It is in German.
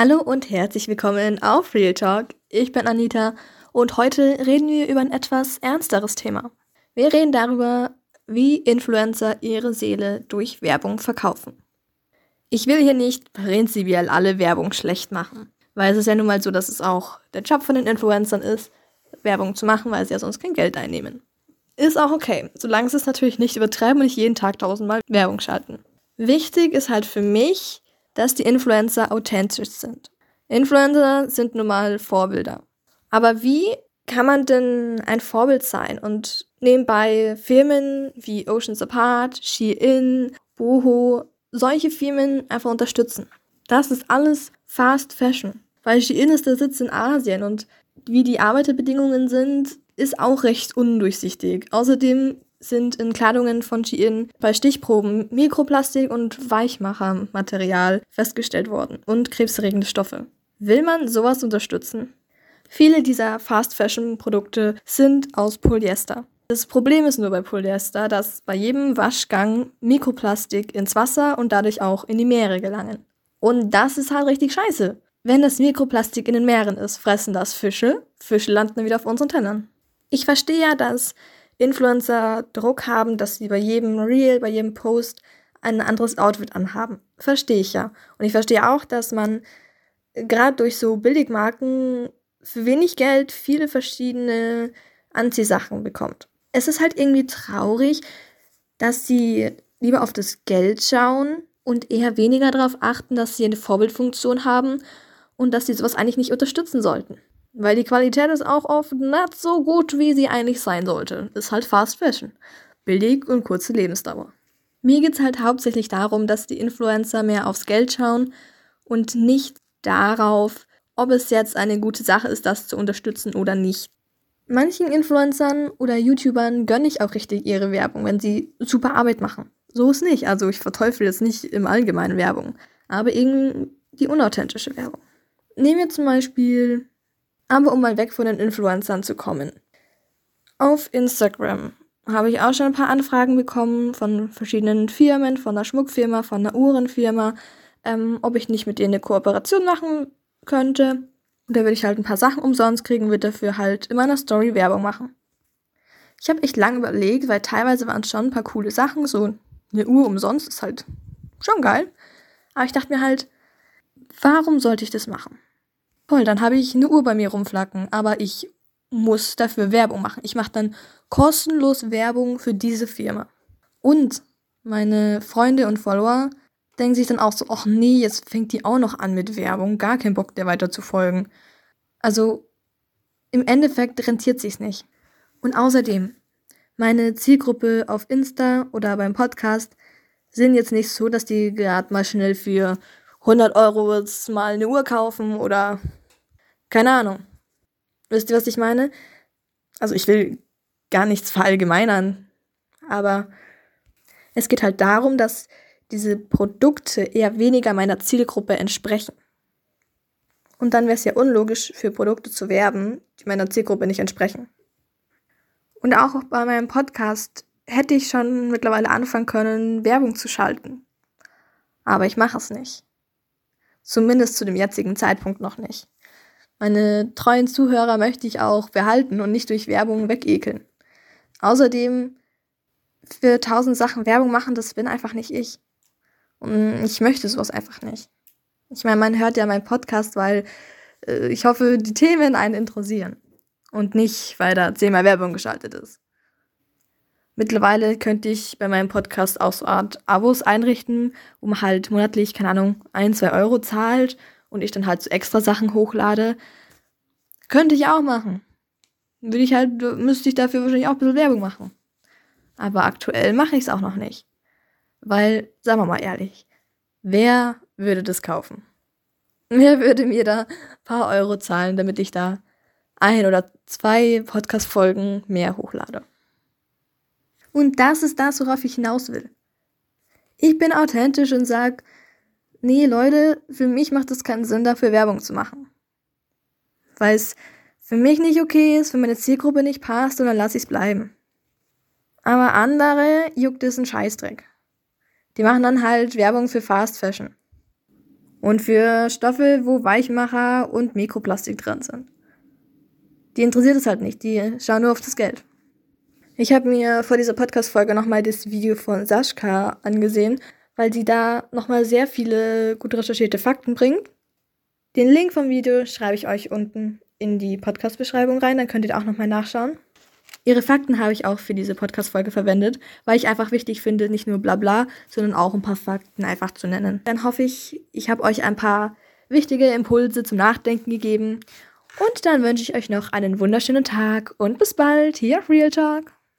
Hallo und herzlich willkommen auf Real Talk. Ich bin Anita und heute reden wir über ein etwas ernsteres Thema. Wir reden darüber, wie Influencer ihre Seele durch Werbung verkaufen. Ich will hier nicht prinzipiell alle Werbung schlecht machen, weil es ist ja nun mal so, dass es auch der Job von den Influencern ist, Werbung zu machen, weil sie ja sonst kein Geld einnehmen. Ist auch okay, solange sie es natürlich nicht übertreiben und nicht jeden Tag tausendmal Werbung schalten. Wichtig ist halt für mich, dass die Influencer authentisch sind. Influencer sind nun mal Vorbilder. Aber wie kann man denn ein Vorbild sein und nebenbei Firmen wie Oceans Apart, Shein, Boho, solche Firmen einfach unterstützen? Das ist alles Fast Fashion. Weil Shein ist der Sitz in Asien und wie die Arbeiterbedingungen sind, ist auch recht undurchsichtig. Außerdem sind in Kleidungen von Shein bei Stichproben Mikroplastik und Weichmachermaterial festgestellt worden und krebserregende Stoffe. Will man sowas unterstützen? Viele dieser Fast Fashion Produkte sind aus Polyester. Das Problem ist nur bei Polyester, dass bei jedem Waschgang Mikroplastik ins Wasser und dadurch auch in die Meere gelangen. Und das ist halt richtig scheiße. Wenn das Mikroplastik in den Meeren ist, fressen das Fische. Fische landen wieder auf unseren Tellern. Ich verstehe ja, dass Influencer Druck haben, dass sie bei jedem Reel, bei jedem Post ein anderes Outfit anhaben. Verstehe ich ja. Und ich verstehe auch, dass man gerade durch so Billigmarken für wenig Geld viele verschiedene Anziehsachen bekommt. Es ist halt irgendwie traurig, dass sie lieber auf das Geld schauen und eher weniger darauf achten, dass sie eine Vorbildfunktion haben und dass sie sowas eigentlich nicht unterstützen sollten. Weil die Qualität ist auch oft nicht so gut, wie sie eigentlich sein sollte. Ist halt Fast Fashion. Billig und kurze Lebensdauer. Mir geht es halt hauptsächlich darum, dass die Influencer mehr aufs Geld schauen und nicht darauf, ob es jetzt eine gute Sache ist, das zu unterstützen oder nicht. Manchen Influencern oder YouTubern gönne ich auch richtig ihre Werbung, wenn sie super Arbeit machen. So ist nicht. Also ich verteufel jetzt nicht im Allgemeinen Werbung, aber irgendwie die unauthentische Werbung. Nehmen wir zum Beispiel aber um mal weg von den Influencern zu kommen. Auf Instagram habe ich auch schon ein paar Anfragen bekommen von verschiedenen Firmen, von einer Schmuckfirma, von einer Uhrenfirma, ähm, ob ich nicht mit denen eine Kooperation machen könnte. Und da würde ich halt ein paar Sachen umsonst kriegen, würde dafür halt in meiner Story Werbung machen. Ich habe echt lange überlegt, weil teilweise waren es schon ein paar coole Sachen, so eine Uhr umsonst ist halt schon geil. Aber ich dachte mir halt, warum sollte ich das machen? Toll, dann habe ich eine Uhr bei mir rumflacken, aber ich muss dafür Werbung machen. Ich mache dann kostenlos Werbung für diese Firma. Und meine Freunde und Follower denken sich dann auch so, ach nee, jetzt fängt die auch noch an mit Werbung, gar kein Bock, der weiter zu folgen. Also im Endeffekt rentiert sich's nicht. Und außerdem, meine Zielgruppe auf Insta oder beim Podcast sind jetzt nicht so, dass die gerade mal schnell für 100 Euro jetzt mal eine Uhr kaufen oder keine Ahnung. Wisst ihr, was ich meine? Also ich will gar nichts verallgemeinern, aber es geht halt darum, dass diese Produkte eher weniger meiner Zielgruppe entsprechen. Und dann wäre es ja unlogisch, für Produkte zu werben, die meiner Zielgruppe nicht entsprechen. Und auch bei meinem Podcast hätte ich schon mittlerweile anfangen können, Werbung zu schalten. Aber ich mache es nicht. Zumindest zu dem jetzigen Zeitpunkt noch nicht. Meine treuen Zuhörer möchte ich auch behalten und nicht durch Werbung wegekeln. Außerdem für tausend Sachen Werbung machen, das bin einfach nicht ich. Und ich möchte sowas einfach nicht. Ich meine, man hört ja meinen Podcast, weil äh, ich hoffe, die Themen einen interessieren. Und nicht, weil da zehnmal Werbung geschaltet ist. Mittlerweile könnte ich bei meinem Podcast auch so Art Abos einrichten, um halt monatlich, keine Ahnung, ein, zwei Euro zahlt und ich dann halt so extra Sachen hochlade. Könnte ich auch machen. Würde ich halt, müsste ich dafür wahrscheinlich auch ein bisschen Werbung machen. Aber aktuell mache ich es auch noch nicht. Weil, sagen wir mal ehrlich, wer würde das kaufen? Wer würde mir da ein paar Euro zahlen, damit ich da ein oder zwei Podcast-Folgen mehr hochlade? Und das ist das, worauf ich hinaus will. Ich bin authentisch und sage, nee, Leute, für mich macht es keinen Sinn, dafür Werbung zu machen. Weil es für mich nicht okay ist, für meine Zielgruppe nicht passt und dann lasse ich es bleiben. Aber andere juckt es einen Scheißdreck. Die machen dann halt Werbung für Fast Fashion. Und für Stoffe, wo Weichmacher und Mikroplastik drin sind. Die interessiert es halt nicht, die schauen nur auf das Geld. Ich habe mir vor dieser Podcast-Folge nochmal das Video von Sascha angesehen, weil sie da nochmal sehr viele gut recherchierte Fakten bringt. Den Link vom Video schreibe ich euch unten in die Podcast-Beschreibung rein, dann könnt ihr auch nochmal nachschauen. Ihre Fakten habe ich auch für diese Podcast-Folge verwendet, weil ich einfach wichtig finde, nicht nur Blabla, sondern auch ein paar Fakten einfach zu nennen. Dann hoffe ich, ich habe euch ein paar wichtige Impulse zum Nachdenken gegeben. Und dann wünsche ich euch noch einen wunderschönen Tag und bis bald hier auf Real Talk.